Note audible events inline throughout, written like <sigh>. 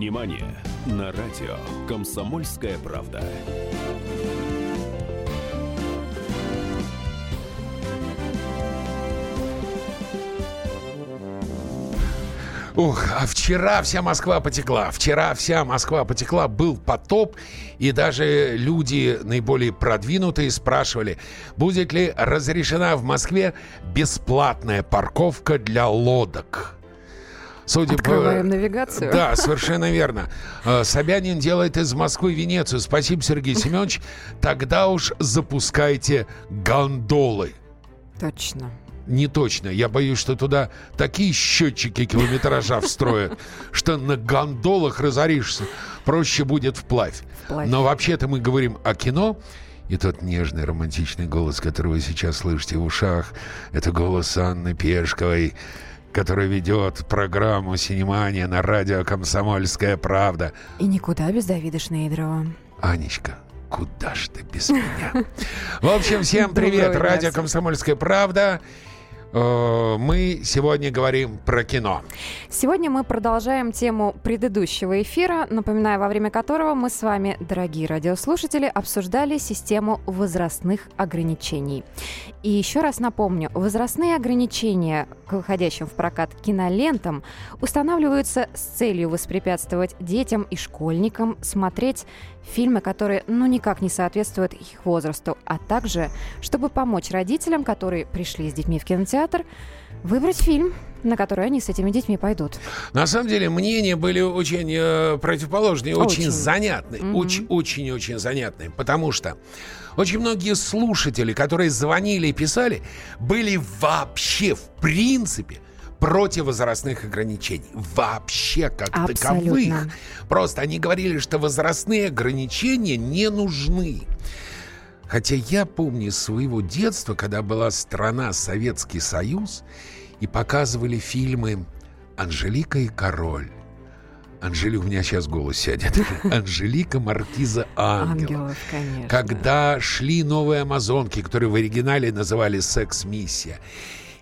Синемания на радио «Комсомольская правда». Ух, а вчера вся Москва потекла. Вчера вся Москва потекла, был потоп, и даже люди наиболее продвинутые спрашивали, будет ли разрешена в Москве бесплатная парковка для лодок. Судя Открываем по... навигацию. Да, совершенно верно. Э, Собянин делает из Москвы Венецию. Спасибо, Сергей Семенович. Тогда уж запускайте гондолы. Точно не точно. Я боюсь, что туда такие счетчики километража встроят, что на гондолах разоришься. Проще будет вплавь. вплавь. Но вообще-то мы говорим о кино. И тот нежный романтичный голос, который вы сейчас слышите в ушах, это голос Анны Пешковой, которая ведет программу «Синемания» на радио «Комсомольская правда». И никуда без Давида Шнейдрова. Анечка, куда ж ты без меня? В общем, всем привет. Радио «Комсомольская правда». Э, мы сегодня говорим про кино. Сегодня мы продолжаем тему предыдущего эфира, напоминаю, во время которого мы с вами, дорогие радиослушатели, обсуждали систему возрастных ограничений. И еще раз напомню, возрастные ограничения к выходящим в прокат кинолентам устанавливаются с целью воспрепятствовать детям и школьникам смотреть фильмы, которые ну никак не соответствуют их возрасту, а также, чтобы помочь родителям, которые пришли с детьми в кинотеатр, выбрать фильм, на который они с этими детьми пойдут. На самом деле мнения были очень э, противоположные, очень, очень занятные, mm-hmm. очень, очень, очень занятные, потому что очень многие слушатели, которые звонили и писали, были вообще в принципе противовозрастных ограничений. Вообще как Абсолютно. таковых. Просто они говорили, что возрастные ограничения не нужны. Хотя я помню из своего детства, когда была страна Советский Союз, и показывали фильмы «Анжелика и король», Анжели, у меня сейчас голос сядет. <laughs> Анжелика Маркиза Ангел. Ангелов, конечно. Когда шли новые амазонки, которые в оригинале называли «Секс-миссия».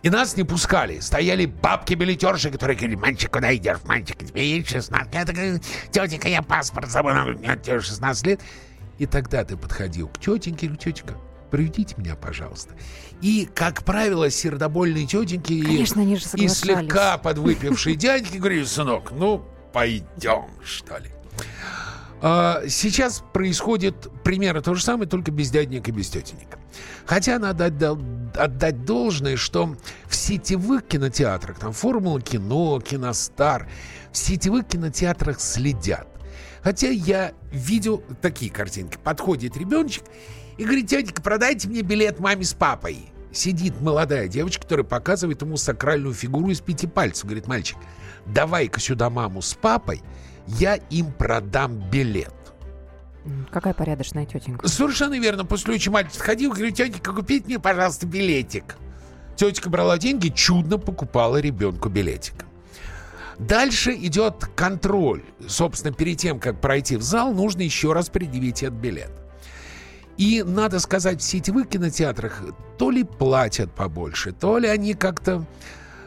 И нас не пускали. Стояли бабки-билетерши, которые говорили, мальчик, куда идешь? Мальчик, тебе есть 16. Я такая, тетенька, я паспорт забыл, меня тебе 16 лет. И тогда ты подходил к тетеньке, говорю, тетенька, проведите меня, пожалуйста. И, как правило, сердобольные тетеньки Конечно, и, и слегка подвыпившие дядьки говорили, сынок, ну, пойдем, что ли. А, сейчас происходит примерно то же самое, только без дяденек и без тетенек. Хотя надо отдать, отдать должное, что в сетевых кинотеатрах, там Формула кино, Киностар, в сетевых кинотеатрах следят. Хотя я видел такие картинки. Подходит ребеночек и говорит, тетенька, продайте мне билет маме с папой. Сидит молодая девочка, которая показывает ему сакральную фигуру из пяти пальцев. Говорит, мальчик, давай-ка сюда маму с папой, я им продам билет. Какая порядочная тетенька. Совершенно верно. После очень мальчик ходил, говорю, тетенька, купите мне, пожалуйста, билетик. Тетенька брала деньги, чудно покупала ребенку билетик. Дальше идет контроль. Собственно, перед тем, как пройти в зал, нужно еще раз предъявить этот билет. И, надо сказать, в сетевых кинотеатрах то ли платят побольше, то ли они как-то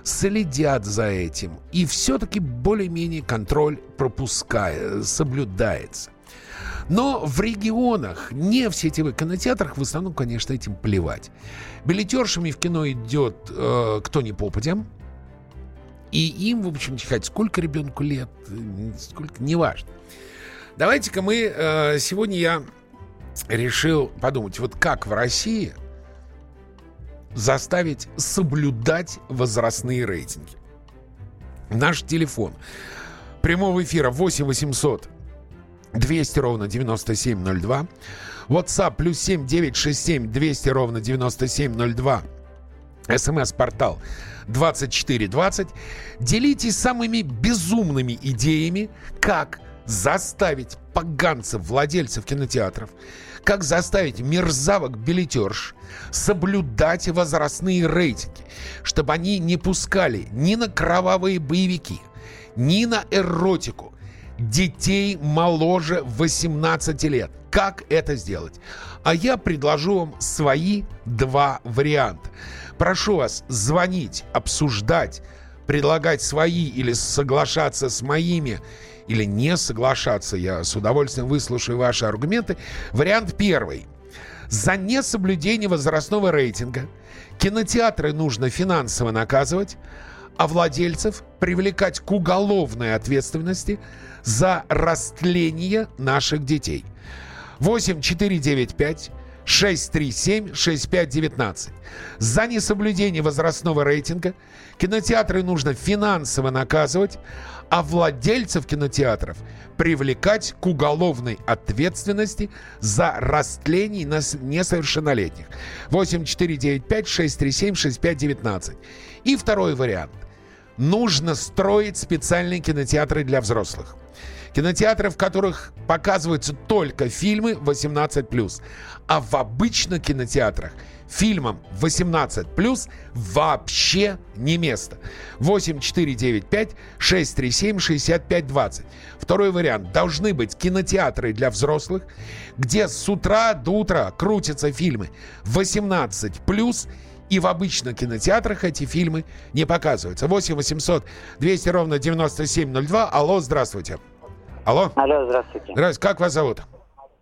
следят за этим. И все-таки более-менее контроль пропускает, соблюдается. Но в регионах, не в сетевых кинотеатрах, в основном, конечно, этим плевать. Билетершами в кино идет э, кто не попадя. И им, в общем, хоть сколько ребенку лет, сколько, неважно. Давайте-ка мы, э, сегодня я решил подумать, вот как в России заставить соблюдать возрастные рейтинги. Наш телефон прямого эфира 8 800 200 ровно 9702. WhatsApp плюс 7 967 200 ровно 9702. СМС-портал 2420. Делитесь самыми безумными идеями, как заставить поганцев, владельцев кинотеатров, как заставить мерзавок билетерш соблюдать возрастные рейтинги, чтобы они не пускали ни на кровавые боевики, ни на эротику детей моложе 18 лет. Как это сделать? А я предложу вам свои два варианта. Прошу вас звонить, обсуждать, предлагать свои или соглашаться с моими или не соглашаться. Я с удовольствием выслушаю ваши аргументы. Вариант первый. За несоблюдение возрастного рейтинга кинотеатры нужно финансово наказывать, а владельцев привлекать к уголовной ответственности за растление наших детей. 8495 637 6519. За несоблюдение возрастного рейтинга кинотеатры нужно финансово наказывать, а владельцев кинотеатров привлекать к уголовной ответственности за растление несовершеннолетних. 8495 637 6519. И второй вариант. Нужно строить специальные кинотеатры для взрослых. Кинотеатры, в которых показываются только фильмы 18+. А в обычных кинотеатрах фильмам 18+, вообще не место. 8495 637 6520. Второй вариант. Должны быть кинотеатры для взрослых, где с утра до утра крутятся фильмы 18+, и в обычных кинотеатрах эти фильмы не показываются. 8 800 200 ровно 9702. Алло, здравствуйте. Алло. Алло, здравствуйте. Здравствуйте. Как вас зовут?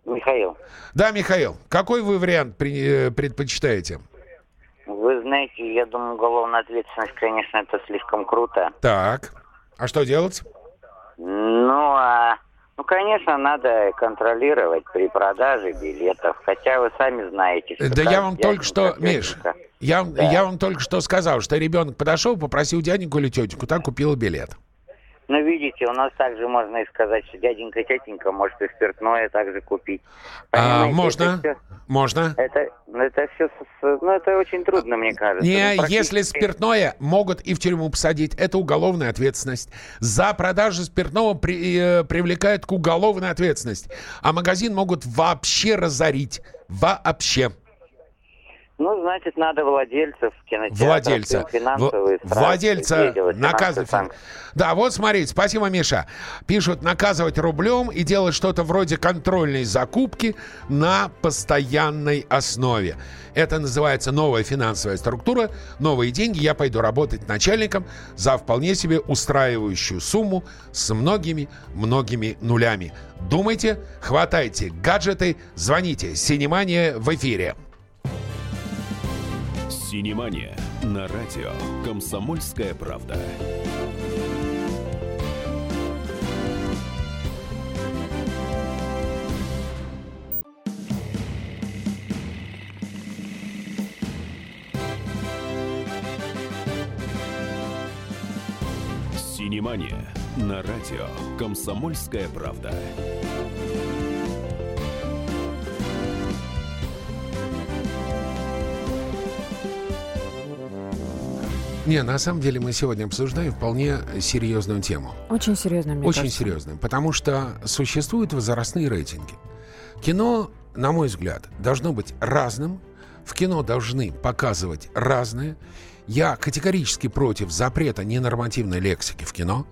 Михаил. Да, Михаил. Какой вы вариант э, предпочитаете? Вы знаете, я думаю, уголовная ответственность, конечно, это слишком круто. Так. А что делать? Ну, а, ну, конечно, надо контролировать при продаже билетов. Хотя вы сами знаете, что... Да я вам только что, Миш, я, да. я вам только что сказал, что ребенок подошел, попросил дяденьку или тетеньку, так купил билет. Ну, видите, у нас также можно и сказать, что дяденька, тетенька может и спиртное также купить. А, можно, это все, можно. Это, это все, ну, это очень трудно, мне кажется. Не, ну, если спиртное могут и в тюрьму посадить, это уголовная ответственность. За продажу спиртного при, э, привлекают к уголовной ответственности. А магазин могут вообще разорить. Вообще. Ну, значит, надо владельцев кинотеатров, владельца. финансовые В, владельца наказывать. Да, вот смотрите, спасибо, Миша. Пишут наказывать рублем и делать что-то вроде контрольной закупки на постоянной основе. Это называется новая финансовая структура, новые деньги. Я пойду работать начальником за вполне себе устраивающую сумму с многими-многими нулями. Думайте, хватайте гаджеты, звоните. Синемания в эфире. Синемания на радио «Комсомольская правда». Синемания на радио «Комсомольская правда». Не, на самом деле мы сегодня обсуждаем вполне серьезную тему. Очень серьезную, мне Очень кажется. серьезную, потому что существуют возрастные рейтинги. Кино, на мой взгляд, должно быть разным. В кино должны показывать разное. Я категорически против запрета ненормативной лексики в кино.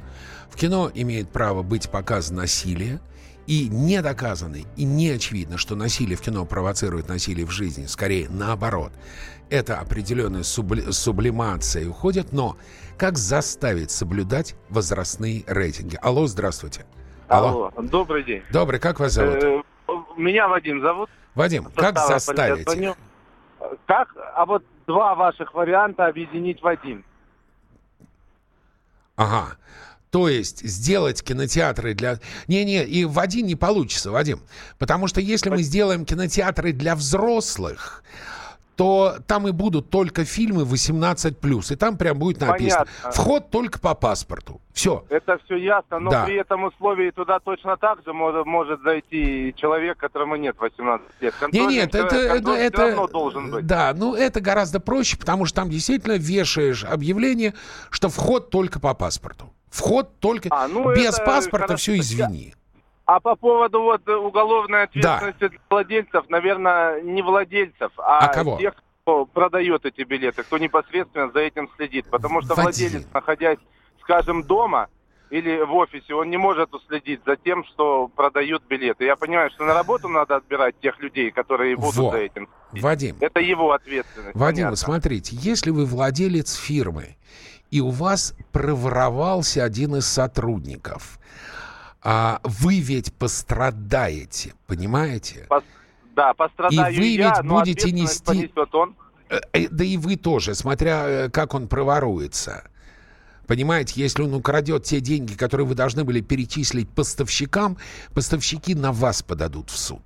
В кино имеет право быть показано насилие. И не доказано, и не очевидно, что насилие в кино провоцирует насилие в жизни. Скорее, наоборот это определенная субли, сублимация уходит, но как заставить соблюдать возрастные рейтинги? Алло, здравствуйте. Алло. Алло добрый день. Добрый, как вас зовут? Э, меня Вадим зовут. Вадим, как заставить? Как? А вот два ваших варианта объединить в один. Ага. То есть сделать кинотеатры для... Не-не, и в один не получится, Вадим. Потому что если мы сделаем кинотеатры для взрослых, то там и будут только фильмы 18+. И там прям будет написано. Понятно. Вход только по паспорту. Все. Это все ясно, но да. при этом условии туда точно так же может, может зайти человек, которому нет 18 лет. Нет, нет, это, это, это должен быть. Да, ну это гораздо проще, потому что там действительно вешаешь объявление, что вход только по паспорту. Вход только а, ну без паспорта, хорошо. все извини. А по поводу вот уголовной ответственности да. владельцев, наверное, не владельцев, а, а кого? тех, кто продает эти билеты, кто непосредственно за этим следит. Потому что Владелец. владелец, находясь, скажем, дома или в офисе, он не может уследить за тем, что продают билеты. Я понимаю, что на работу надо отбирать тех людей, которые будут Во. за этим. Вадим. Это его ответственность. Вадим, понятно. смотрите, если вы владелец фирмы, и у вас проворовался один из сотрудников – а вы ведь пострадаете, понимаете? Пос- да, пострадаю И вы я, ведь но будете нести- он. Э, э, Да и вы тоже, смотря э, как он проворуется. Понимаете, если он украдет те деньги, которые вы должны были перечислить поставщикам, поставщики на вас подадут в суд.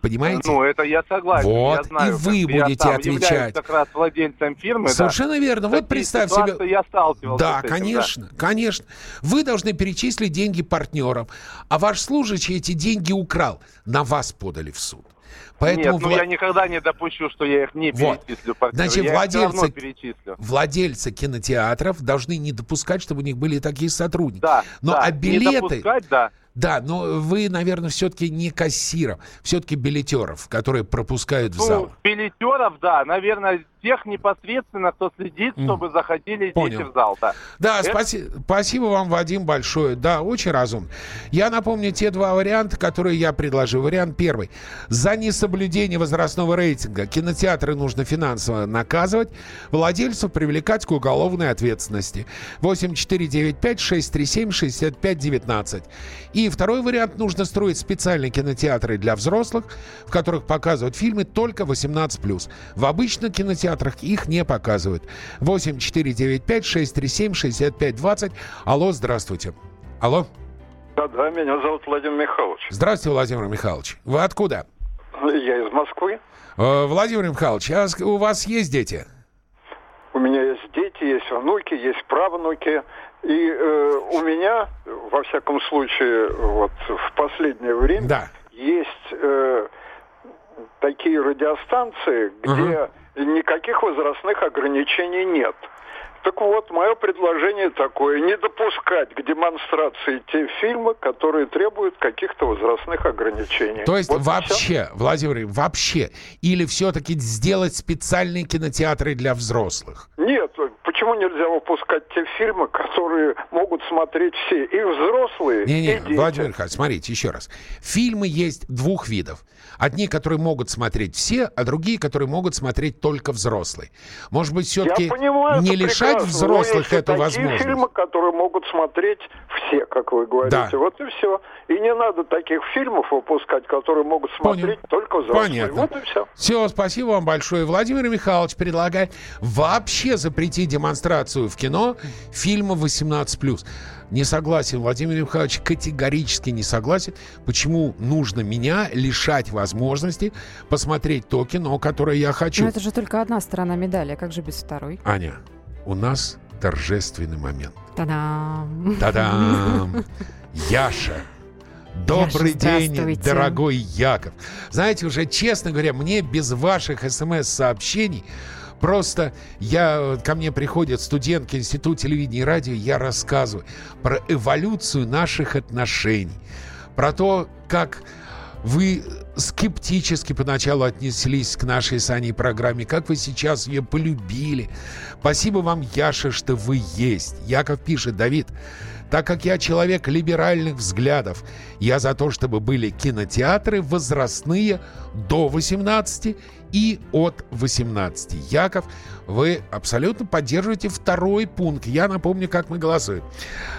Понимаете? Ну, это я согласен. Вот, я знаю, и вы я будете сам отвечать. как раз владельцем фирмы. да. Совершенно верно. В Вот представь себе. я сталкивался Да, этим, конечно, конечно. Вы должны перечислить деньги партнерам, а ваш служащий эти деньги украл. На вас подали в суд. Поэтому Нет, ну вла- я никогда не допущу, что я их не Вот. перечислю. партнеру. Значит, я владельцы- перечислю. владельцы кинотеатров должны не допускать, чтобы у них были такие сотрудники. Да, Но да, а не билеты... допускать, да. Да, но вы, наверное, все-таки не кассиров, все-таки билетеров, которые пропускают в Ну, зал. билетеров, да, наверное, тех непосредственно, кто следит, чтобы заходили Понял. дети в зал, да. Да, Это- спаси- спасибо вам, Вадим, большое. Да, очень разумно. Я напомню те два варианта, которые я предложил. Вариант первый. За несоблюдение возрастного рейтинга кинотеатры нужно финансово наказывать, владельцев привлекать к уголовной ответственности. 8495-637-6519. И второй вариант. Нужно строить специальные кинотеатры для взрослых, в которых показывают фильмы только 18+. В обычных кинотеатрах их не показывают. 8495-637-6520. Алло, здравствуйте. Алло. Да-да, меня зовут Владимир Михайлович. Здравствуйте, Владимир Михайлович. Вы откуда? Я из Москвы. Э, Владимир Михайлович, а у вас есть дети? У меня есть дети, есть внуки, есть правнуки. И э, у меня, во всяком случае, вот в последнее время Да. есть э, такие радиостанции, где никаких возрастных ограничений нет. Так вот, мое предложение такое, не допускать к демонстрации те фильмы, которые требуют каких-то возрастных ограничений. То есть Вот вообще, Владимир, вообще, или все-таки сделать специальные кинотеатры для взрослых? Нет, почему нельзя выпускать те фильмы, которые могут смотреть все, и взрослые, и Не-не, дети? Владимир Михайлович, смотрите еще раз. Фильмы есть двух видов. Одни, которые могут смотреть все, а другие, которые могут смотреть только взрослые. Может быть, все-таки понимаю, не лишать прекрасно, взрослых эту возможность? фильмы, которые могут смотреть все, как вы говорите. Да. Вот и все. И не надо таких фильмов выпускать, которые могут смотреть Понял. только взрослые. Понятно. Вот и все. Все, спасибо вам большое. Владимир Михайлович предлагает вообще запретить демонстрацию в кино фильма 18+. Не согласен, Владимир Михайлович категорически не согласен. Почему нужно меня лишать возможности посмотреть то кино, которое я хочу? Но это же только одна сторона медали, а как же без второй? Аня, у нас торжественный момент. Та-дам! Та-дам! <laughs> Яша. Добрый Яша, день, дорогой Яков. Знаете, уже честно говоря, мне без ваших смс-сообщений Просто я, ко мне приходят студентки Института телевидения и радио, я рассказываю про эволюцию наших отношений, про то, как вы скептически поначалу отнеслись к нашей с программе, как вы сейчас ее полюбили. Спасибо вам, Яша, что вы есть. Яков пишет, Давид, так как я человек либеральных взглядов, я за то, чтобы были кинотеатры возрастные до 18 и от 18. Яков, вы абсолютно поддерживаете второй пункт. Я напомню, как мы голосуем.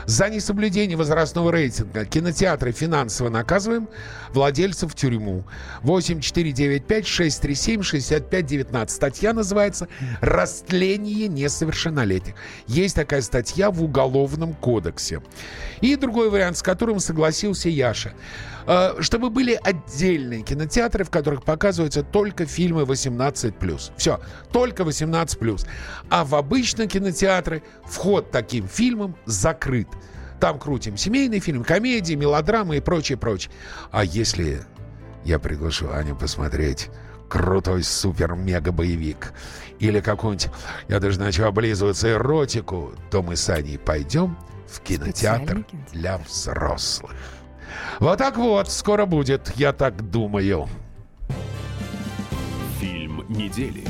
За несоблюдение возрастного рейтинга кинотеатры финансово наказываем, владельцев в тюрьму. 8495-637-6519. Статья называется «Растление несовершеннолетних». Есть такая статья в Уголовном кодексе. И другой вариант, с которым согласился Яша. Э, Чтобы были отдельные кинотеатры, в которых показываются только фильмы 18+. Все, только 18+. А в обычные кинотеатры вход таким фильмам закрыт. Там крутим семейный фильм, комедии, мелодрамы и прочее, прочее. А если я приглашу Аню посмотреть крутой супер-мега-боевик или какую-нибудь, я даже начал облизываться эротику, то мы с Аней пойдем в кинотеатр кинотеатр. для взрослых. Вот так вот, скоро будет, я так думаю. Фильм недели.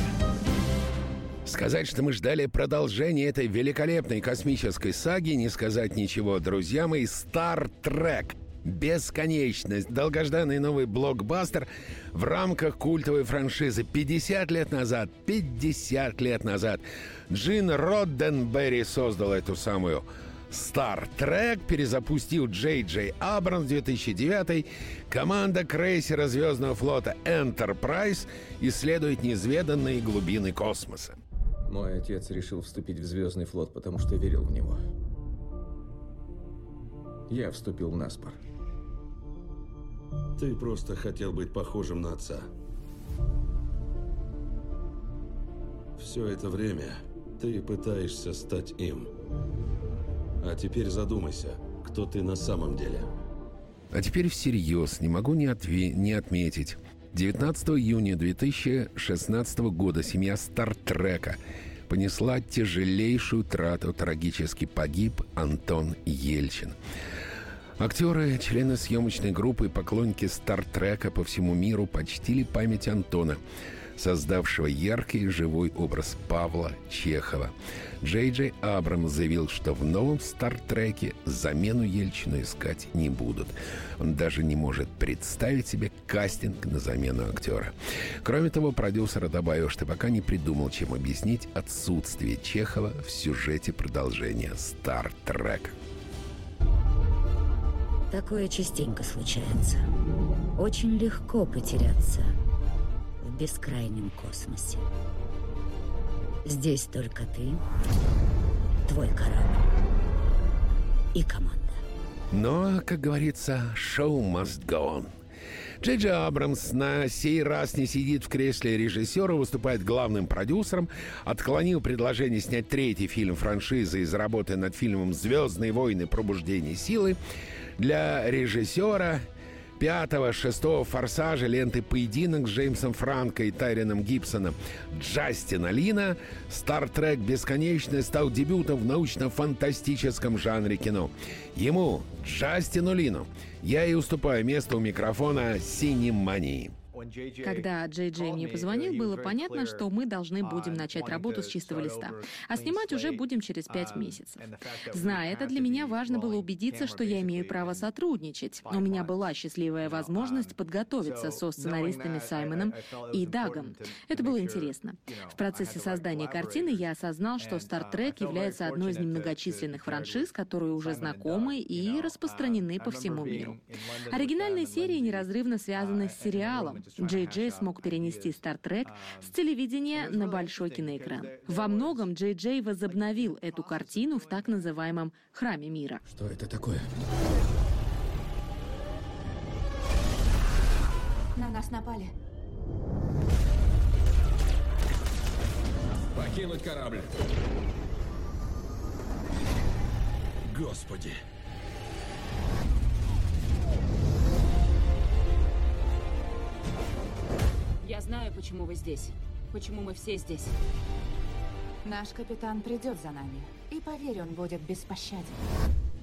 Сказать, что мы ждали продолжения этой великолепной космической саги, не сказать ничего, друзья мои. Star Trek. Бесконечность. Долгожданный новый блокбастер в рамках культовой франшизы. 50 лет назад, 50 лет назад Джин Родденберри создал эту самую Star Trek перезапустил Джей Джей Абрамс 2009 команда крейсера Звездного флота Enterprise исследует неизведанные глубины космоса. Мой отец решил вступить в Звездный флот, потому что верил в него. Я вступил в Наспор. Ты просто хотел быть похожим на отца. Все это время ты пытаешься стать им. А теперь задумайся, кто ты на самом деле. А теперь всерьез, не могу не, отве- не отметить. 19 июня 2016 года семья Стартрека понесла тяжелейшую трату. Трагически погиб Антон Ельчин. Актеры, члены съемочной группы и поклонники Стартрека по всему миру почтили память Антона – создавшего яркий и живой образ Павла Чехова. Джей Джей Абрамс заявил, что в новом «Стартреке» замену Ельчину искать не будут. Он даже не может представить себе кастинг на замену актера. Кроме того, продюсер добавил, что пока не придумал, чем объяснить отсутствие Чехова в сюжете продолжения «Стартрека». Такое частенько случается. Очень легко потеряться – бескрайнем космосе. Здесь только ты, твой корабль и команда. Но, как говорится, шоу must go on. Джей Абрамс на сей раз не сидит в кресле режиссера, выступает главным продюсером, отклонил предложение снять третий фильм франшизы из работы над фильмом «Звездные войны. Пробуждение силы». Для режиссера пятого, шестого «Форсажа» ленты «Поединок» с Джеймсом Франко и Тайреном Гибсоном Джастина Лина «Стартрек. Бесконечный» стал дебютом в научно-фантастическом жанре кино. Ему, Джастину Лину, я и уступаю место у микрофона «Синемании». Когда Джей Джей мне позвонил, было понятно, что мы должны будем начать работу с чистого листа, а снимать уже будем через пять месяцев. Зная это, для меня важно было убедиться, что я имею право сотрудничать. У меня была счастливая возможность подготовиться со сценаристами Саймоном и Дагом. Это было интересно. В процессе создания картины я осознал, что Star Trek является одной из немногочисленных франшиз, которые уже знакомы и распространены по всему миру. Оригинальные серии неразрывно связаны с сериалом, Джей Джей смог перенести Стартрек с телевидения на большой киноэкран. Во многом Джей Джей возобновил эту картину в так называемом «Храме мира». Что это такое? На нас напали. Покинуть корабль. Господи. Знаю, почему вы здесь. Почему мы все здесь. Наш капитан придет за нами. И поверь, он будет беспощаден.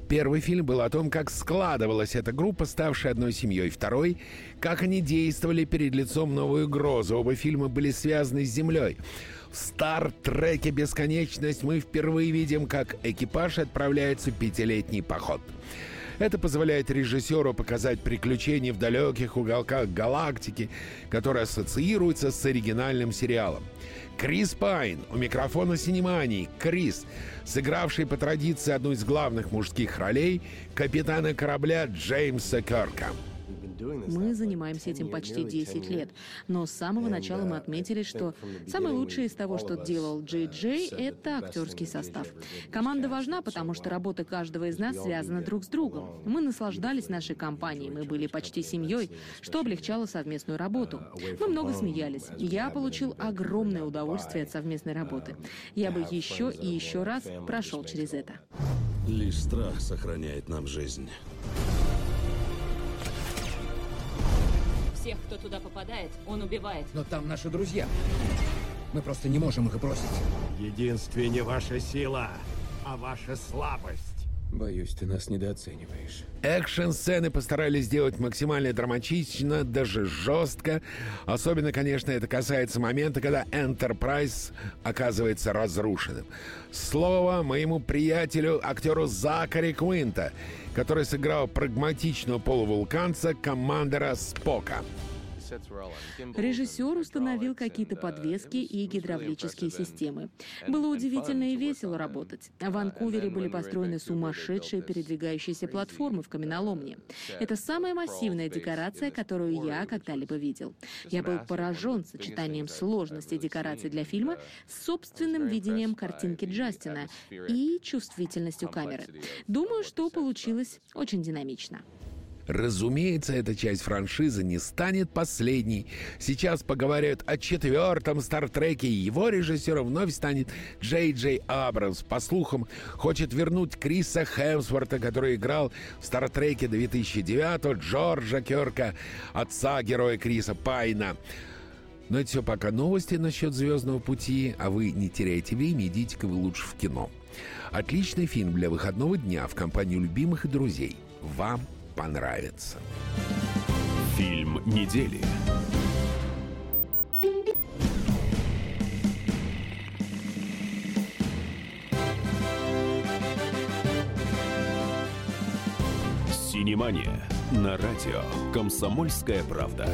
Первый фильм был о том, как складывалась эта группа, ставшая одной семьей. Второй — как они действовали перед лицом новой угрозы. Оба фильма были связаны с Землей. В «Стар-треке. Бесконечность» мы впервые видим, как экипаж отправляется в пятилетний поход. Это позволяет режиссеру показать приключения в далеких уголках галактики, которые ассоциируются с оригинальным сериалом. Крис Пайн у микрофона Синемании. Крис, сыгравший по традиции одну из главных мужских ролей капитана корабля Джеймса Керка. Мы занимаемся этим почти 10 лет, но с самого начала мы отметили, что самое лучшее из того, что делал Джей Джей, это актерский состав. Команда важна, потому что работа каждого из нас связана друг с другом. Мы наслаждались нашей компанией, мы были почти семьей, что облегчало совместную работу. Мы много смеялись. Я получил огромное удовольствие от совместной работы. Я бы еще и еще раз прошел через это. Лишь страх сохраняет нам жизнь. Всех, кто туда попадает, он убивает. Но там наши друзья. Мы просто не можем их бросить. Единствие не ваша сила, а ваша слабость. Боюсь, ты нас недооцениваешь. Экшн-сцены постарались сделать максимально драматично, даже жестко. Особенно, конечно, это касается момента, когда Enterprise оказывается разрушенным. Слово моему приятелю, актеру Закари Куинта, который сыграл прагматичного полувулканца командора Спока. Режиссер установил какие-то подвески и гидравлические системы. Было удивительно и весело работать. В Ванкувере были построены сумасшедшие передвигающиеся платформы в каменоломне. Это самая массивная декорация, которую я когда-либо видел. Я был поражен сочетанием сложности декораций для фильма с собственным видением картинки Джастина и чувствительностью камеры. Думаю, что получилось очень динамично. Разумеется, эта часть франшизы не станет последней. Сейчас поговорят о четвертом Стартреке, и его режиссером вновь станет Джей Джей Абрамс. По слухам, хочет вернуть Криса Хемсворта, который играл в Стартреке 2009 Джорджа Керка, отца героя Криса Пайна. Но это все пока новости насчет «Звездного пути», а вы не теряйте время, идите-ка вы лучше в кино. Отличный фильм для выходного дня в компании любимых и друзей. Вам понравится. Фильм недели. Синемания на радио «Комсомольская правда».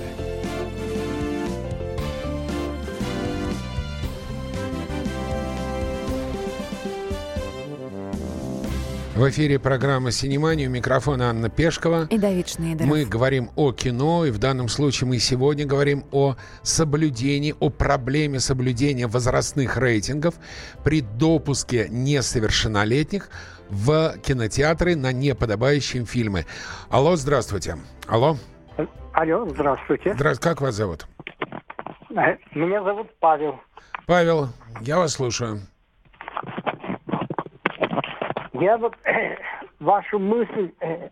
В эфире программа «Синемания». У микрофона Анна Пешкова. И Давид Шнейдеров. Мы говорим о кино, и в данном случае мы сегодня говорим о соблюдении, о проблеме соблюдения возрастных рейтингов при допуске несовершеннолетних в кинотеатры на неподобающие фильмы. Алло, здравствуйте. Алло. Алло, здравствуйте. Здравствуйте. Как вас зовут? Э, меня зовут Павел. Павел, я вас слушаю. Я вот э, вашу мысль э,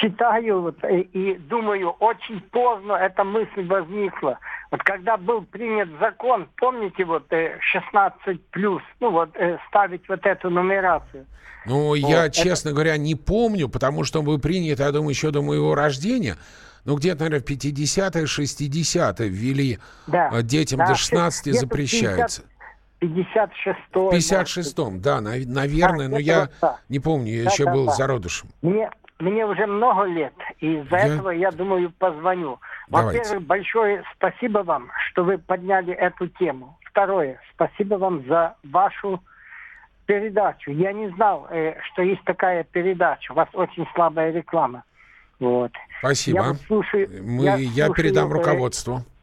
читаю вот, э, и думаю, очень поздно эта мысль возникла. Вот когда был принят закон, помните, вот э, 16 плюс, ну вот э, ставить вот эту нумерацию. Ну, вот, я, это... честно говоря, не помню, потому что он был принят, я думаю, еще до моего рождения. Ну, где-то, наверное, в 50-е, 60-е ввели да, э, детям да, до 16 запрещается. 50 56-м. 56-м, да, наверное, а, но я да. не помню, я да, еще да, был да. зародышем. Мне, мне уже много лет, и из-за я... этого я думаю позвоню. Во-первых, большое спасибо вам, что вы подняли эту тему. Второе, спасибо вам за вашу передачу. Я не знал, э, что есть такая передача. У вас очень слабая реклама. Вот. Спасибо. Я, слушаю, Мы, я, я слушаю, передам э, руководству. Э,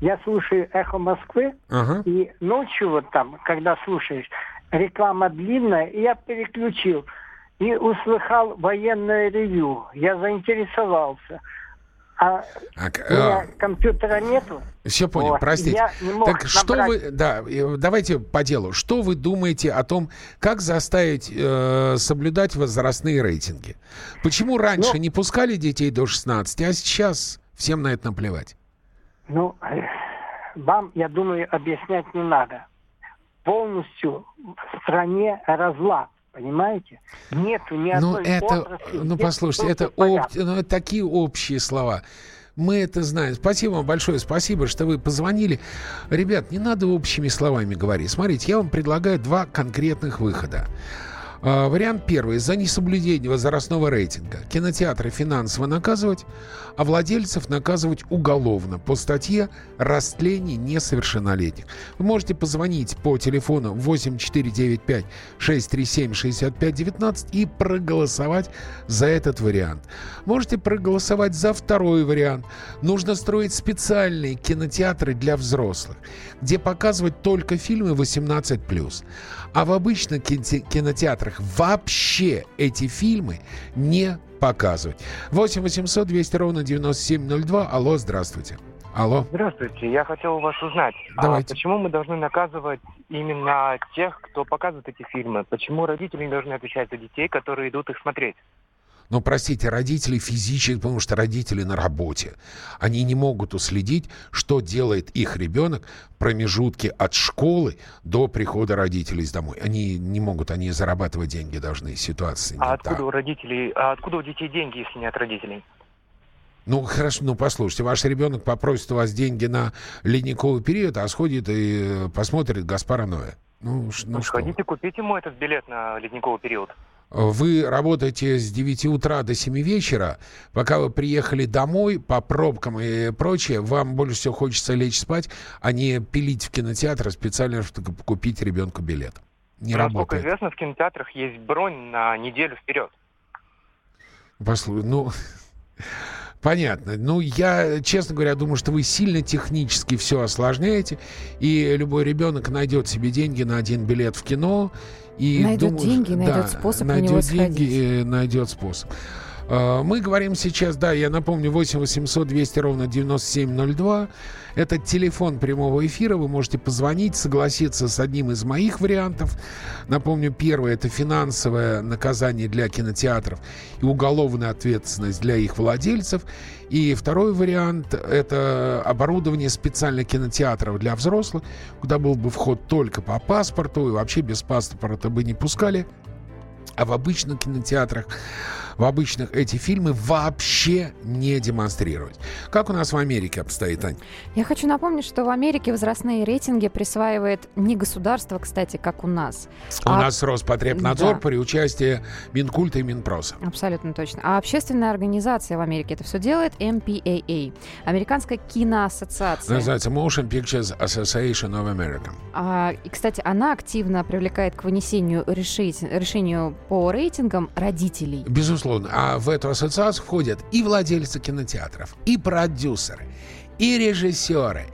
я слушаю «Эхо Москвы», ага. и ночью вот там, когда слушаешь, реклама длинная, и я переключил. И услыхал военное ревью. Я заинтересовался. А, а у меня а, компьютера нету. Все понял, вот, простите. так что набрать... вы, да, давайте по делу. Что вы думаете о том, как заставить э, соблюдать возрастные рейтинги? Почему раньше ну, не пускали детей до 16, а сейчас всем на это наплевать? Ну, вам, я думаю, объяснять не надо. Полностью в стране разлад. Понимаете? Нету ни ну, одной ну, это, отрасли. Ну, послушайте, это, об, ну, это такие общие слова. Мы это знаем. Спасибо вам большое, спасибо, что вы позвонили. Ребят, не надо общими словами говорить. Смотрите, я вам предлагаю два конкретных выхода. А, вариант первый. За несоблюдение возрастного рейтинга кинотеатры финансово наказывать, а владельцев наказывать уголовно по статье «Растление несовершеннолетних». Вы можете позвонить по телефону 8495-637-6519 и проголосовать за этот вариант. Можете проголосовать за второй вариант. Нужно строить специальные кинотеатры для взрослых, где показывать только фильмы 18+. А в обычных кинотеатрах вообще эти фильмы не показывать. 8 800 200 ровно 9702. Алло, здравствуйте. Алло. Здравствуйте. Я хотел у вас узнать, а Давайте. А почему мы должны наказывать именно тех, кто показывает эти фильмы? Почему родители не должны отвечать за детей, которые идут их смотреть? Но, простите, родители физически, потому что родители на работе. Они не могут уследить, что делает их ребенок в промежутке от школы до прихода родителей домой. Они не могут, они зарабатывать деньги должны. Ситуация а откуда так. у родителей, а откуда у детей деньги, если нет родителей? Ну, хорошо, ну, послушайте, ваш ребенок попросит у вас деньги на ледниковый период, а сходит и посмотрит Гаспара Ноя. Ну, ну, ну что? Сходите, купите ему этот билет на ледниковый период. Вы работаете с 9 утра до 7 вечера, пока вы приехали домой по пробкам и прочее, вам больше всего хочется лечь спать, а не пилить в кинотеатр специально, чтобы купить ребенку билет. Не Насколько работает. известно, в кинотеатрах есть бронь на неделю вперед. Послушай, ну, <laughs> понятно. Ну, я, честно говоря, думаю, что вы сильно технически все осложняете, и любой ребенок найдет себе деньги на один билет в кино. И найдет думаю, деньги, да, найдет способ найдет на него деньги, сходить. найдет способ. А, Мы говорим сейчас, да, я напомню, 8 800 200 ровно 9702. Это телефон прямого эфира. Вы можете позвонить, согласиться с одним из моих вариантов. Напомню, первое – это финансовое наказание для кинотеатров и уголовная ответственность для их владельцев. И второй вариант – это оборудование специальных кинотеатров для взрослых, куда был бы вход только по паспорту, и вообще без паспорта бы не пускали. А в обычных кинотеатрах, в обычных эти фильмы вообще не демонстрировать. Как у нас в Америке обстоит, Ань? Я хочу напомнить, что в Америке возрастные рейтинги присваивает не государство, кстати, как у нас. У а- нас Роспотребнадзор Да. при участии Минкульта и Минпроса. Абсолютно точно. А общественная организация в Америке это все делает MPAA, Американская киноассоциация. Называется Motion Pictures Association of America. А, и, кстати, она активно привлекает к вынесению решить, решению по рейтингам родителей. Безусловно. А в эту ассоциацию входят и владельцы кинотеатров, и продюсеры, и режиссеры,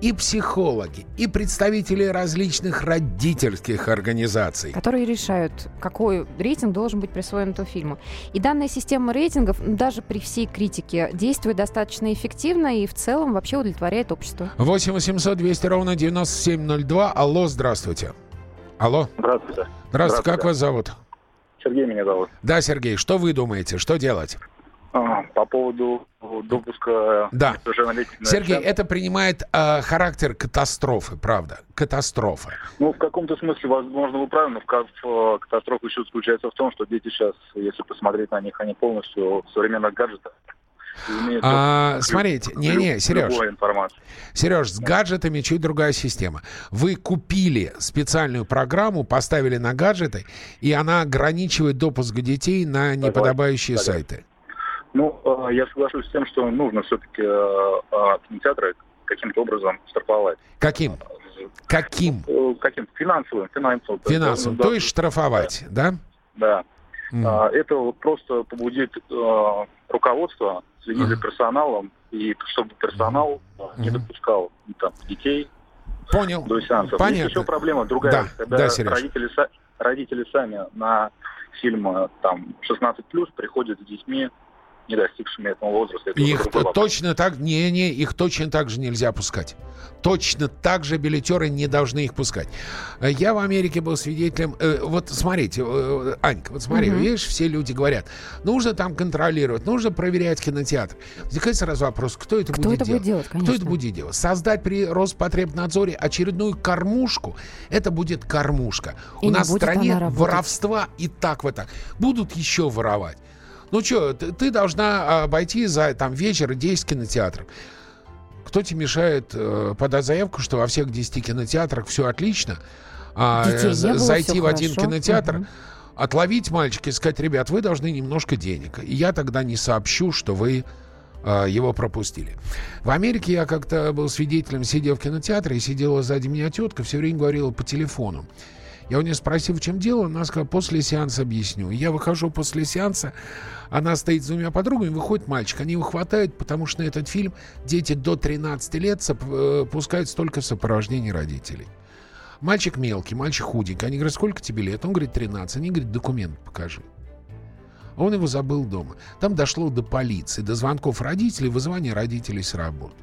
и психологи, и представители различных родительских организаций. которые решают, какой рейтинг должен быть присвоен этому фильму. И данная система рейтингов, м, даже при всей критике, действует достаточно эффективно и в целом вообще удовлетворяет общество. 8 800 200 ровно 9702. Алло, здравствуйте. Алло. Здравствуйте. Здравствуйте, как вас зовут? Сергей меня зовут. Да, Сергей, что вы думаете? Что делать? А, По поводу допуска Да. Сергей, экзамен. это принимает э, характер катастрофы, правда? Катастрофа. Ну, в каком-то смысле, возможно, вы правы, но в, э, катастрофа еще заключается в том, что дети сейчас, если посмотреть на них, они полностью в современных гаджетах. А, смотрите, не-не, Сереж. Сереж, с гаджетами чуть другая система. Вы купили специальную программу, поставили на гаджеты, и она ограничивает допуск детей на неподобающие Согласен. сайты. Ну, э, я соглашусь с тем, что нужно все-таки кинотеатры каким-то образом штрафовать. Каким? Каким? Э, Каким? Финансовым. Финансовым. Финансовым. Ну, То да, есть штрафовать, да? Да. Мгм. А, Это вот просто побудит э, руководство следить за персоналом, и чтобы персонал э, не допускал ну, там, детей Понял. до сеансов. Понятно. Есть еще проблема другая, Да, когда да, Сереж. родители, родители сами на фильмы там 16+, приходят с детьми, не достигшими этого возраста. Это Их точно так, не-не, их точно так же нельзя пускать. Точно так же билетеры не должны их пускать. Э, Я в Америке был свидетелем, э, вот смотрите, э, Анька, вот смотри, Мгм. видишь, все люди говорят, нужно там контролировать, нужно проверять кинотеатр. Возникает сразу вопрос, кто это Кто будет это будет делать? делать, Кто это будет делать? Создать при Роспотребнадзоре очередную кормушку, это будет кормушка. И У не нас в стране воровства и так вот так. Будут еще воровать. Ну что, ты, ты должна обойти за там вечер 10 кинотеатров. Кто тебе мешает э, подать заявку, что во всех 10 кинотеатрах все отлично, а э, зайти в один хорошо. кинотеатр, Мгм. отловить мальчика и сказать, ребят, вы должны немножко денег. И я тогда не сообщу, что вы э, его пропустили. В Америке я как-то был свидетелем, сидел в кинотеатре, и сидела сзади меня тетка, все время говорила по телефону. Я у нее спросил, в чем дело, она сказала, после сеанса объясню. Я выхожу после сеанса, она стоит с двумя подругами, выходит мальчик. Они его хватают, потому что на этот фильм дети до 13 лет э, пускаются только в сопровождении родителей. Мальчик мелкий, мальчик худенький. Они говорят, сколько тебе лет? Он говорит, 13. Они говорят, документ покажи. А Он его забыл дома. Там дошло до полиции, до звонков родителей, вызывания родителей с работы.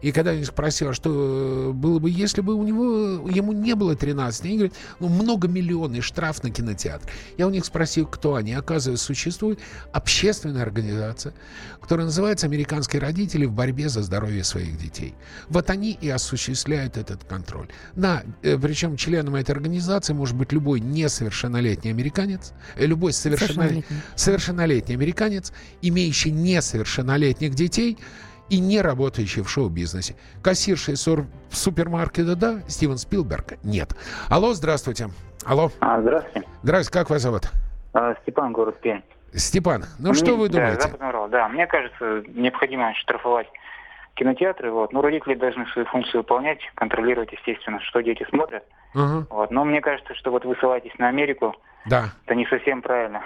И когда я спросил, а что э, было бы, если бы у него, ему не было 13, они говорят, ну, многомиллионный штраф на кинотеатр. Я у них спросил, кто они. Оказывается, существует общественная организация, которая называется «Американские родители в борьбе за здоровье своих детей». Вот они и осуществляют этот контроль. На, э, причем членом этой организации может быть любой несовершеннолетний американец, э, любой совершеннолетний, Совершеннолетний. совершеннолетний американец, имеющий несовершеннолетних детей и не работающий в шоу-бизнесе. Кассирша из супермаркета, да, Стивен Спилберг, нет. Алло, здравствуйте. Алло. А, здравствуйте. Здравствуйте, как вас зовут? А, Степан, город Пермь. Степан, ну мне, что вы думаете? Да, Урал, да. Мне кажется, необходимо штрафовать кинотеатры. Вот. Ну, родители должны свою функцию выполнять, контролировать, естественно, что дети смотрят. Uh-huh. Вот. Но мне кажется, что вот вы ссылаетесь на Америку. Да. Это не совсем правильно.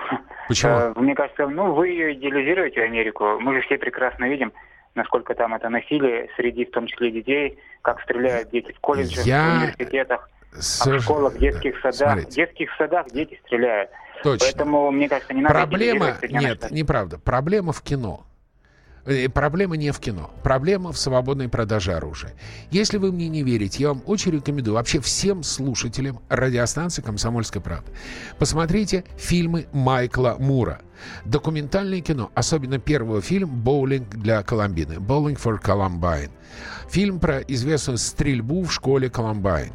Почему? Э, <laughs> мне кажется, ну, вы ее идеализируете, Америку. Мы же все прекрасно видим, насколько там это насилие среди, в том числе, детей, как стреляют дети в колледжах, Я... в университетах, Сож... в школах, в детских да. садах. Смотрите. В детских садах дети стреляют. Точно. Поэтому, мне кажется, не надо... Проблема... Нет, неправда. Проблема в кино. Э, проблема не в кино. Проблема в свободной продаже оружия. Если вы мне не верите, я вам очень рекомендую вообще всем слушателям радиостанции «Комсомольская правда». Посмотрите фильмы Майкла Мура. Документальное кино, особенно первый фильм «Боулинг для Колумбины». «Bowling for Columbine». Фильм про известную стрельбу в школе Колумбайн.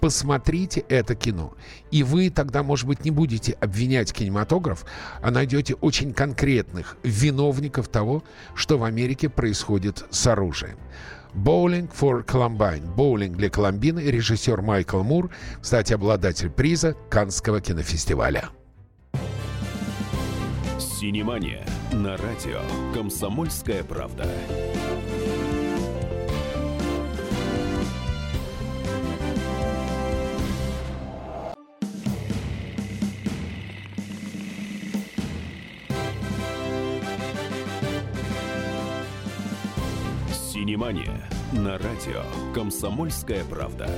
Посмотрите это кино. И вы тогда, может быть, не будете обвинять кинематограф, а найдете очень конкретных виновников того, что в Америке происходит с оружием. «Bowling for Columbine». «Боулинг для Колумбины» режиссер Майкл Мур, кстати, обладатель приза Канского кинофестиваля. «Синемания» на радио «Комсомольская правда». Внимание! На радио «Комсомольская правда».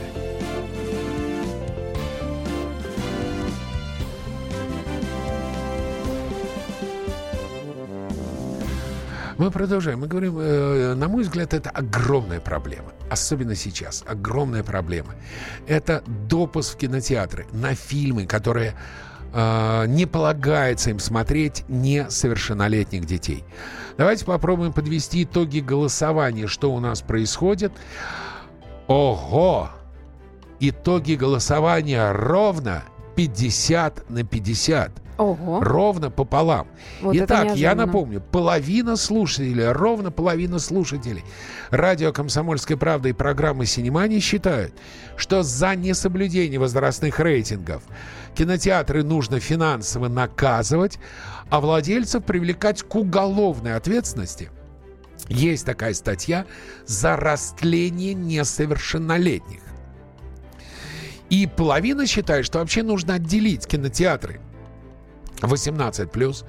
Мы продолжаем. Мы говорим, э, на мой взгляд, это огромная проблема. Особенно сейчас. Огромная проблема. Это допуск в кинотеатры на фильмы, которые э, не полагается им смотреть несовершеннолетних детей. Давайте попробуем подвести итоги голосования, что у нас происходит. Ого! Итоги голосования ровно 50 на 50. Ого. Ровно пополам. Вот Итак, я напомню, половина слушателей, ровно половина слушателей радио «Комсомольская правда» и программы «Синемания» считают, что за несоблюдение возрастных рейтингов кинотеатры нужно финансово наказывать, а владельцев привлекать к уголовной ответственности. Есть такая статья за растление несовершеннолетних. И половина считает, что вообще нужно отделить кинотеатры 18+,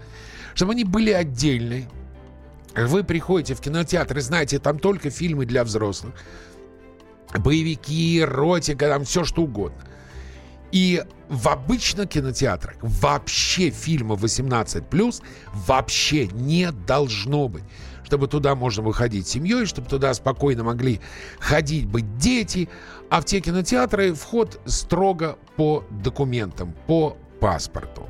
чтобы они были отдельные. Вы приходите в кинотеатр и знаете, там только фильмы для взрослых. Боевики, эротика, там все что угодно. И в обычных кинотеатрах вообще фильма 18+, вообще не должно быть. Чтобы туда можно выходить семьей, чтобы туда спокойно могли ходить быть дети. А в те кинотеатры вход строго по документам, по паспорту.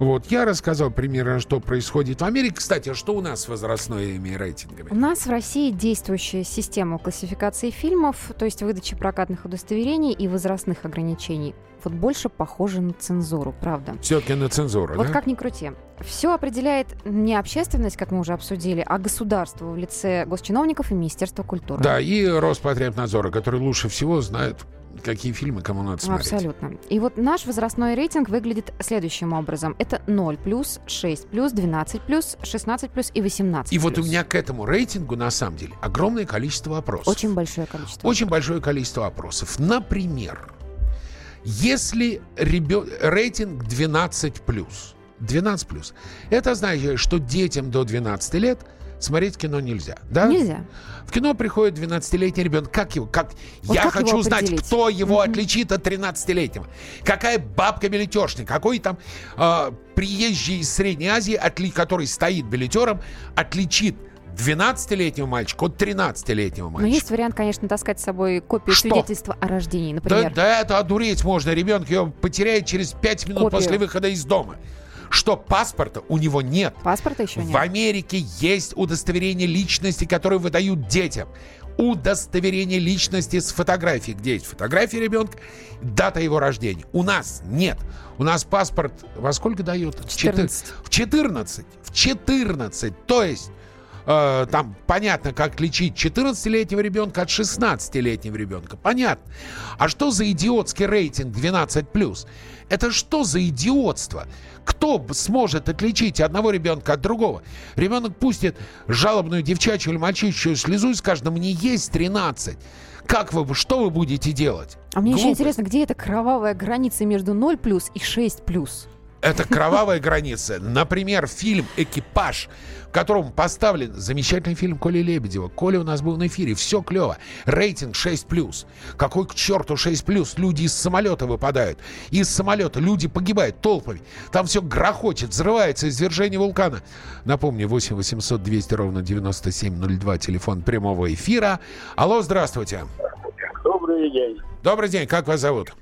Вот, я рассказал примерно, что происходит в Америке. Кстати, а что у нас с возрастными рейтингами? У нас в России действующая система классификации фильмов, то есть выдачи прокатных удостоверений и возрастных ограничений. Вот больше похоже на цензуру, правда? Все-таки на цензуру, Вот да? как ни крути. Все определяет не общественность, как мы уже обсудили, а государство в лице госчиновников и Министерства культуры. Да, и Роспотребнадзора, который лучше всего знает какие фильмы кому надо смотреть. Абсолютно. И вот наш возрастной рейтинг выглядит следующим образом. Это 0 плюс, 6 плюс, 12 плюс, 16 плюс и 18 И вот у меня к этому рейтингу, на самом деле, огромное количество вопросов. Очень большое количество. Очень большое количество вопросов. Например, если ребё... рейтинг 12 плюс, 12 плюс, это значит, что детям до 12 лет – смотреть кино нельзя, да? Нельзя. В кино приходит 12-летний ребенок. Как его? Как? Вот Я как хочу узнать, кто его mm-hmm. отличит от 13-летнего. Какая бабка-билетешник, какой там э, приезжий из Средней Азии, отли, который стоит билетером, отличит 12-летнего мальчика от 13-летнего мальчика. Но есть вариант, конечно, таскать с собой копию Что? свидетельства о рождении, например. Да, да, это одуреть можно. Ребенок ее потеряет через 5 минут копию. после выхода из дома что паспорта у него нет. Паспорта еще нет. В Америке есть удостоверение личности, которое выдают детям. Удостоверение личности с фотографией, где есть фотография ребенка, дата его рождения. У нас нет. У нас паспорт во сколько дает? 14. В 14. В 14. То есть э, там понятно, как отличить 14-летнего ребенка от 16-летнего ребенка. Понятно. А что за идиотский рейтинг 12+. Это что за идиотство? Кто сможет отличить одного ребенка от другого? Ребенок пустит жалобную девчачью или мальчичью слезу и скажет, мне есть 13. Как вы, что вы будете делать? А мне Глупость. еще интересно, где эта кровавая граница между 0 плюс и 6 плюс? Это кровавая граница. Например, фильм «Экипаж», в котором поставлен замечательный фильм Коли Лебедева. Коля у нас был на эфире, все клево. Рейтинг 6+. Какой к черту 6+? Люди из самолета выпадают. Из самолета люди погибают толпами. Там все грохочет, взрывается извержение вулкана. Напомню, 8 800 200 ровно 9702, телефон прямого эфира. Алло, здравствуйте. Добрый день. Добрый день, как вас зовут?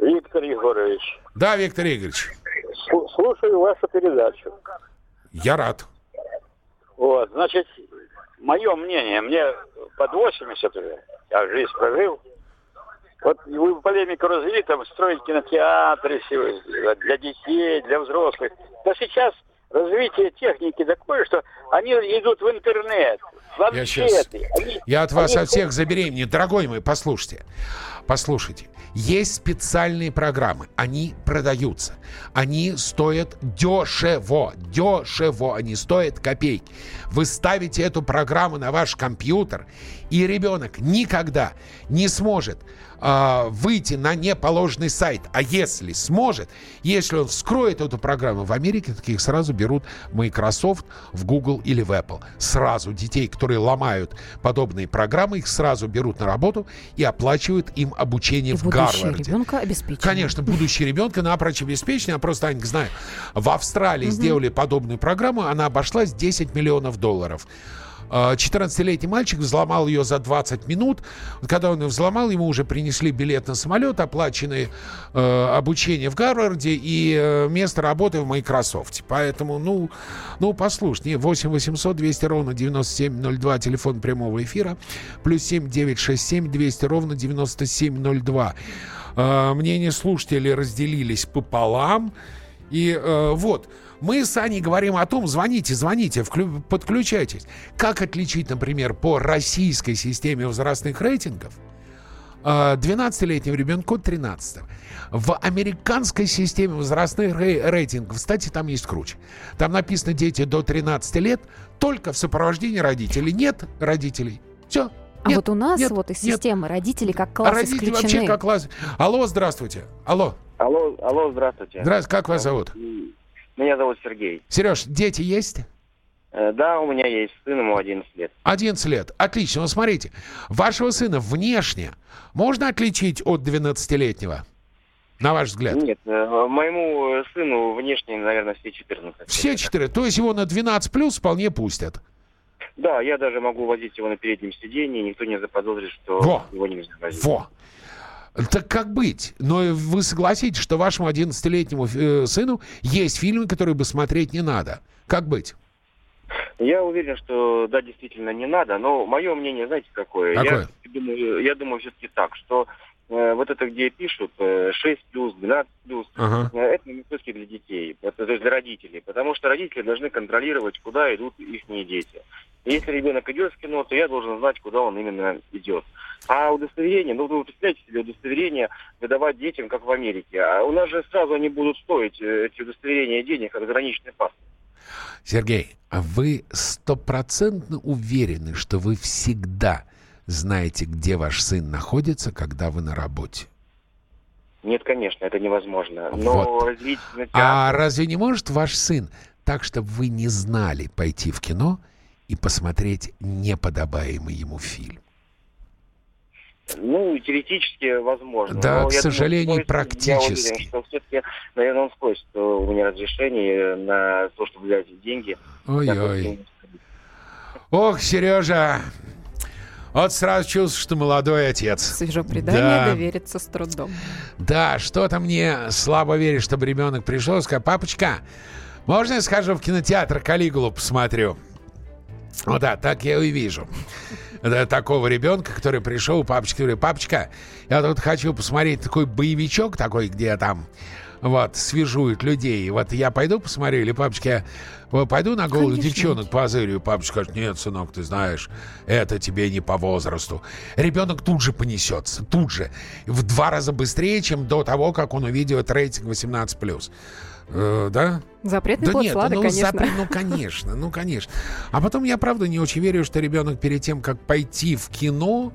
Виктор Егорович. Да, Виктор Игоревич слушаю вашу передачу. Я рад. Вот, значит, мое мнение, мне под 80 уже, я жизнь прожил. Вот вы полемику развели, там строить кинотеатры для детей, для взрослых. Да сейчас развитие техники такое, что они идут в интернет, я сейчас... Они, я от вас они... от всех забеременею. Дорогой мой, послушайте. Послушайте. Есть специальные программы. Они продаются. Они стоят дешево. Дешево. Они стоят копейки. Вы ставите эту программу на ваш компьютер, и ребенок никогда не сможет э, выйти на неположенный сайт. А если сможет, если он вскроет эту программу, в Америке таких сразу берут в Microsoft, в Google или в Apple. Сразу детей, которые ломают подобные программы, их сразу берут на работу и оплачивают им обучение и в Гарварде. ребенка обеспечен. Конечно, будущее ребенка напрочь обеспечен. Я просто, Анька, знаю, в Австралии угу. сделали подобную программу, она обошлась 10 миллионов долларов. 14-летний а, мальчик взломал ее за 20 минут. Когда он ее взломал, ему уже принесли билет на самолет, оплаченное э, обучение в Гарварде и э, место работы в Microsoft. Поэтому, ну, ну послушай, не, 8 800 200 ровно 9702, телефон прямого эфира, плюс 7 967 200 ровно 9702. Э, мнения слушателей разделились пополам. И э, вот, мы с Аней говорим о том, звоните, звоните, вклю, подключайтесь. Как отличить, например, по российской системе возрастных рейтингов 12-летнего ребенка от 13 В американской системе возрастных рейтингов, кстати, там есть круче. Там написано дети до 13 лет только в сопровождении родителей. Нет родителей. Все, а нет, вот у нас нет, вот из системы нет. родители как класс родители исключены. вообще как класс. Алло, здравствуйте. Алло. Алло, алло, здравствуйте. Здравствуйте, как вас зовут? Меня зовут Сергей. Сереж, дети есть? Э, да, у меня есть сын, ему 11 лет. 11 лет. Отлично. Ну, смотрите, вашего сына внешне можно отличить от 12-летнего? На ваш взгляд? Нет, э, моему сыну внешне, наверное, все 14. Все 14. То есть его на 12 плюс вполне пустят? Да, я даже могу возить его на переднем сиденье, никто не заподозрит, что Во. его нельзя возить. Во! Так как быть? Но вы согласитесь, что вашему 11-летнему э, сыну есть фильмы, которые бы смотреть не надо. Как быть? Я уверен, что да, действительно не надо, но мое мнение, знаете, какое? какое? Я думаю, я думаю все-таки так, что э, вот это, где пишут э, 6 плюс, 12 плюс, ага. э, это не все для детей, это, то есть для родителей, потому что родители должны контролировать, куда идут их дети. Если ребенок идет в кино, то я должен знать, куда он именно идет. А удостоверение, ну вы представляете себе удостоверение выдавать детям, как в Америке. А у нас же сразу они будут стоить, э, эти удостоверения денег, как заграничный паспорт. Сергей, а вы стопроцентно уверены, что вы всегда знаете, где ваш сын находится, когда вы на работе? Нет, конечно, это невозможно. Но вот. развить... А разве не может ваш сын так, чтобы вы не знали пойти в кино и посмотреть неподобаемый ему фильм? Ну, теоретически возможно. Да, Но к сожалению, думаю, практически. Я уверен, что все-таки, наверное, он спросит у меня разрешение на то, чтобы взять деньги. Ой-ой. Ох, Сережа, вот сразу чувствую, что молодой отец. Свежо предание, да. довериться с трудом. Да, что-то мне слабо верит, чтобы ребенок пришел и сказал, папочка, можно я схожу в кинотеатр Калигулу посмотрю? Ну да, так я и вижу такого ребенка, который пришел, папочка говорит, папочка, я тут хочу посмотреть такой боевичок такой, где там вот, свяжует людей. Вот я пойду посмотрю, или папочка, я пойду на голых девчонок позырю. Папочка скажет, нет, сынок, ты знаешь, это тебе не по возрасту. Ребенок тут же понесется, тут же. В два раза быстрее, чем до того, как он увидит рейтинг 18+. Э, да? Запретный да плод нет, слады, ну, конечно. Запрет, ну, конечно, ну, конечно. А потом я, правда, не очень верю, что ребенок перед тем, как пойти в кино,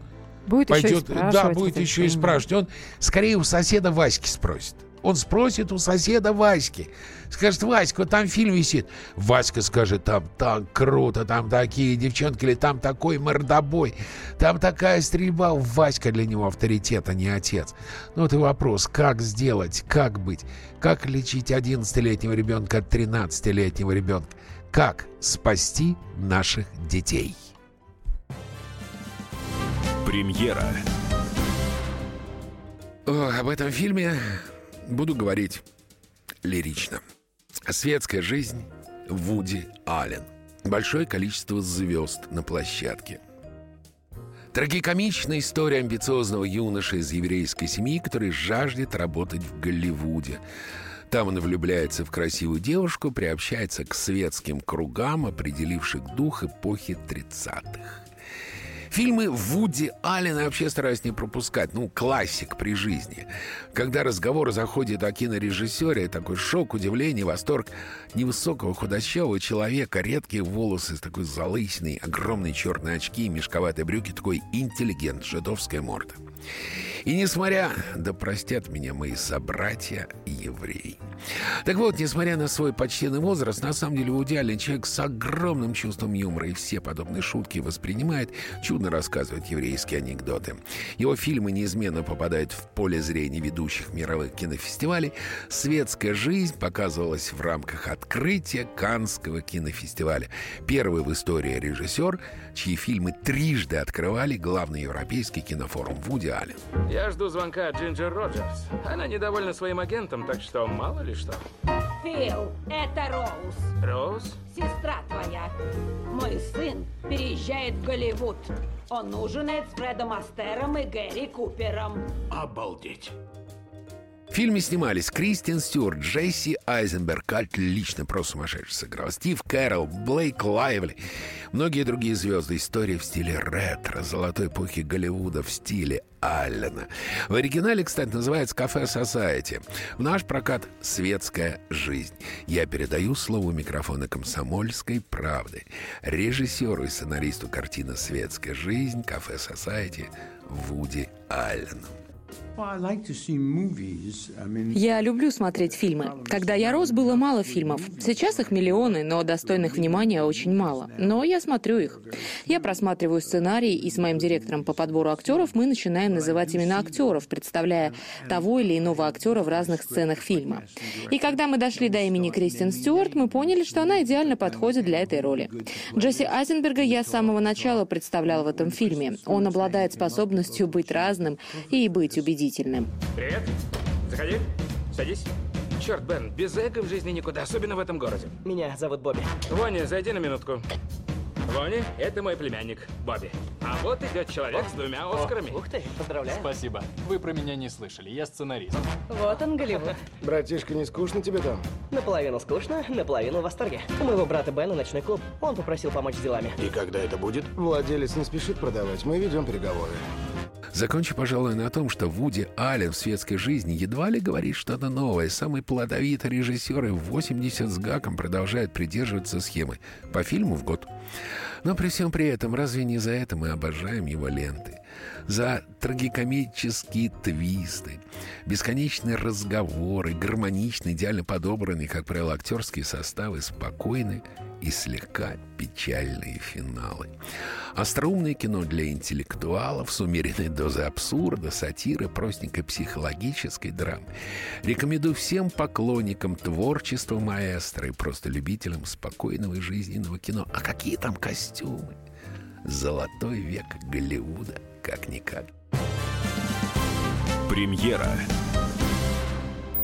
будет пойдет, еще и да, будет еще и спрашивать. Он скорее у соседа Васьки спросит. Он спросит у соседа Васьки. Скажет, Васька, вот там фильм висит. Васька скажет, там так круто, там такие девчонки, или там такой мордобой, там такая стрельба. Васька для него авторитет, а не отец. Ну вот и вопрос, как сделать, как быть, как лечить 11-летнего ребенка от 13-летнего ребенка, как спасти наших детей. Премьера. О, об этом фильме буду говорить лирично. Светская жизнь Вуди Аллен. Большое количество звезд на площадке. Трагикомичная история амбициозного юноши из еврейской семьи, который жаждет работать в Голливуде. Там он влюбляется в красивую девушку, приобщается к светским кругам, определивших дух эпохи 30-х. Фильмы Вуди Аллена вообще стараюсь не пропускать. Ну, классик при жизни. Когда разговор заходит о кинорежиссере, такой шок, удивление, восторг невысокого худощавого человека, редкие волосы с такой залысиной, огромные черные очки, мешковатые брюки, такой интеллигент, жидовская морда. И несмотря, да простят меня мои собратья евреи. Так вот, несмотря на свой почтенный возраст, на самом деле идеальный человек с огромным чувством юмора и все подобные шутки воспринимает, чудно рассказывает еврейские анекдоты. Его фильмы неизменно попадают в поле зрения ведущих мировых кинофестивалей. «Светская жизнь» показывалась в рамках открытия Канского кинофестиваля. Первый в истории режиссер, чьи фильмы трижды открывали главный европейский кинофорум Вуди Аллен. Я жду звонка от Джинджер Роджерс. Она недовольна своим агентом, так что мало ли что. Фил, это Роуз. Роуз? Сестра твоя. Мой сын переезжает в Голливуд. Он ужинает с Фредом Астером и Гэри Купером. Обалдеть. В фильме снимались Кристин Стюарт, Джесси Айзенберг, отлично, просто сумасшедший сыграл, Стив Кэрролл, Блейк Лайвли, многие другие звезды. История в стиле ретро, золотой эпохи Голливуда в стиле Аллена. В оригинале, кстати, называется «Кафе Society». В наш прокат «Светская жизнь». Я передаю слово микрофона комсомольской правды. Режиссеру и сценаристу картины «Светская жизнь» «Кафе Society» Вуди Аллену. Я люблю смотреть фильмы. Когда я рос, было мало фильмов. Сейчас их миллионы, но достойных внимания очень мало. Но я смотрю их. Я просматриваю сценарий, и с моим директором по подбору актеров мы начинаем называть имена актеров, представляя того или иного актера в разных сценах фильма. И когда мы дошли до имени Кристин Стюарт, мы поняли, что она идеально подходит для этой роли. Джесси Айзенберга я с самого начала представлял в этом фильме. Он обладает способностью быть разным и быть убедительным убедительным. Привет. Заходи. Садись. Черт, Бен, без эго в жизни никуда, особенно в этом городе. Меня зовут Бобби. Ваня, зайди на минутку. Ваня, это мой племянник, Бобби. А вот идет человек с двумя Оскарами. О, ух ты, поздравляю. Спасибо. Вы про меня не слышали, я сценарист. Вот он, Голливуд. Братишка, не скучно тебе там? Наполовину скучно, наполовину в восторге. У моего брата Бена ночной клуб. Он попросил помочь с делами. И когда это будет? Владелец не спешит продавать, мы ведем переговоры. Закончу, пожалуй, на том, что Вуди Аллен в светской жизни едва ли говорит что-то новое. Самый плодовитый режиссер и 80 с гаком продолжает придерживаться схемы по фильму в год. Но при всем при этом, разве не за это мы обожаем его ленты? За трагикомические твисты, бесконечные разговоры, гармоничные, идеально подобранные, как правило, актерские составы, спокойные и слегка печальные финалы. Остроумное кино для интеллектуалов с умеренной дозой абсурда, сатиры, простенькой психологической драмы. Рекомендую всем поклонникам творчества маэстро и просто любителям спокойного и жизненного кино. А какие там костюмы? Золотой век Голливуда, как-никак. Премьера